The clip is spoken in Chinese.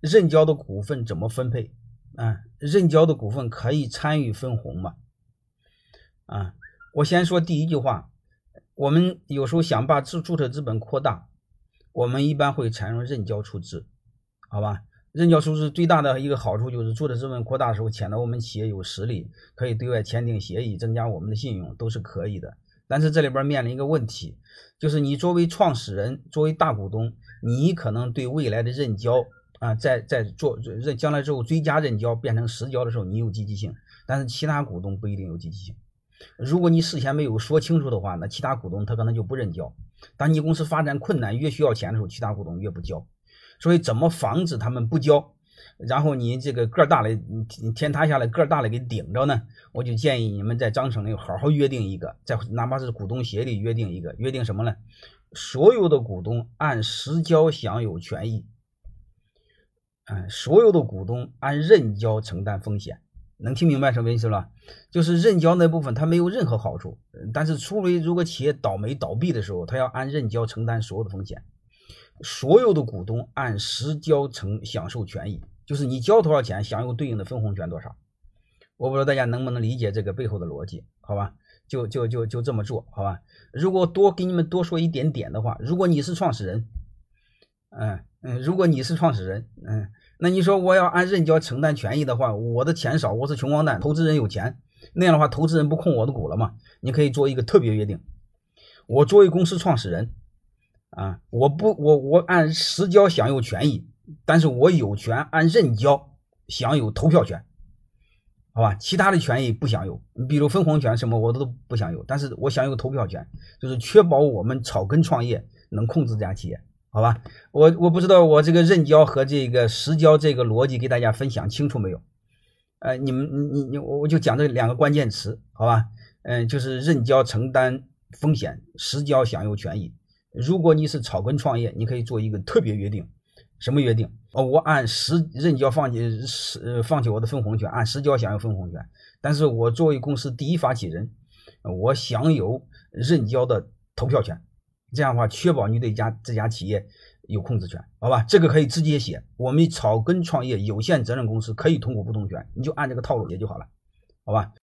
认缴的股份怎么分配？啊，认缴的股份可以参与分红吗？啊，我先说第一句话，我们有时候想把注注册资本扩大，我们一般会采用认缴出资，好吧？认缴出资最大的一个好处就是注册资本扩大的时候，显得我们企业有实力，可以对外签订协议，增加我们的信用，都是可以的。但是这里边面临一个问题，就是你作为创始人，作为大股东，你可能对未来的认缴。啊，在在做认将来之后追加认缴变成实缴的时候，你有积极性，但是其他股东不一定有积极性。如果你事先没有说清楚的话，那其他股东他可能就不认缴。当你公司发展困难越需要钱的时候，其他股东越不交。所以怎么防止他们不交，然后你这个个儿大的天塌下来个儿大的给顶着呢？我就建议你们在章程里好好约定一个，在哪怕是股东协议里约定一个，约定什么呢？所有的股东按实缴享有权益。嗯，所有的股东按认缴承担风险，能听明白什么意思了？就是认缴那部分它没有任何好处，但是除非如果企业倒霉倒闭的时候，他要按认缴承担所有的风险。所有的股东按实缴承享受权益，就是你交多少钱，享有对应的分红权多少。我不知道大家能不能理解这个背后的逻辑？好吧，就就就就这么做好吧。如果多给你们多说一点点的话，如果你是创始人，嗯嗯，如果你是创始人，嗯。那你说我要按认缴承担权益的话，我的钱少，我是穷光蛋，投资人有钱，那样的话，投资人不控我的股了吗？你可以做一个特别约定，我作为公司创始人，啊，我不，我我按实缴享有权益，但是我有权按认缴享有投票权，好吧？其他的权益不享有，比如分红权什么我都不享有，但是我享有投票权，就是确保我们草根创业能控制这家企业。好吧，我我不知道我这个认交和这个实交这个逻辑给大家分享清楚没有？呃，你们你你我我就讲这两个关键词，好吧？嗯，就是认交承担风险，实交享有权益。如果你是草根创业，你可以做一个特别约定，什么约定？哦，我按实认交放弃实放弃我的分红权，按实交享有分红权，但是我作为公司第一发起人，我享有认交的投票权。这样的话，确保你对家这家企业有控制权，好吧？这个可以直接写，我们草根创业有限责任公司可以通过不同权，你就按这个套路写就好了，好吧？